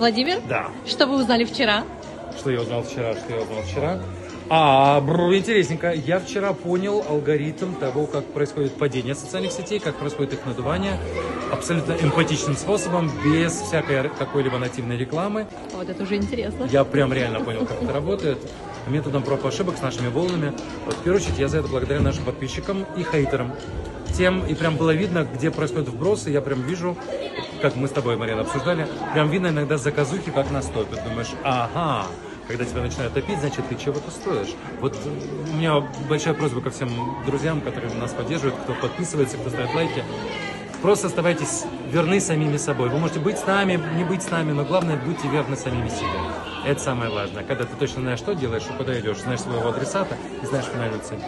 Владимир? Да. Что вы узнали вчера? Что я узнал вчера, что я узнал вчера? А, бррр, интересненько. Я вчера понял алгоритм того, как происходит падение социальных сетей, как происходит их надувание. Абсолютно эмпатичным способом, без всякой какой-либо нативной рекламы. Вот это уже интересно. Я прям реально понял, как это работает. Методом проб и ошибок с нашими волнами. Вот, в первую очередь, я за это благодаря нашим подписчикам и хейтерам. Тем, и прям было видно, где происходят вбросы, я прям вижу, как мы с тобой, Марина, обсуждали, прям видно иногда заказухи, как нас топят. Думаешь, ага, когда тебя начинают топить, значит, ты чего-то стоишь. Вот у меня большая просьба ко всем друзьям, которые нас поддерживают, кто подписывается, кто ставит лайки. Просто оставайтесь верны самими собой. Вы можете быть с нами, не быть с нами, но главное, будьте верны самими себе. Это самое важное. Когда ты точно знаешь, что делаешь куда идешь, знаешь своего адресата и знаешь финальную цель.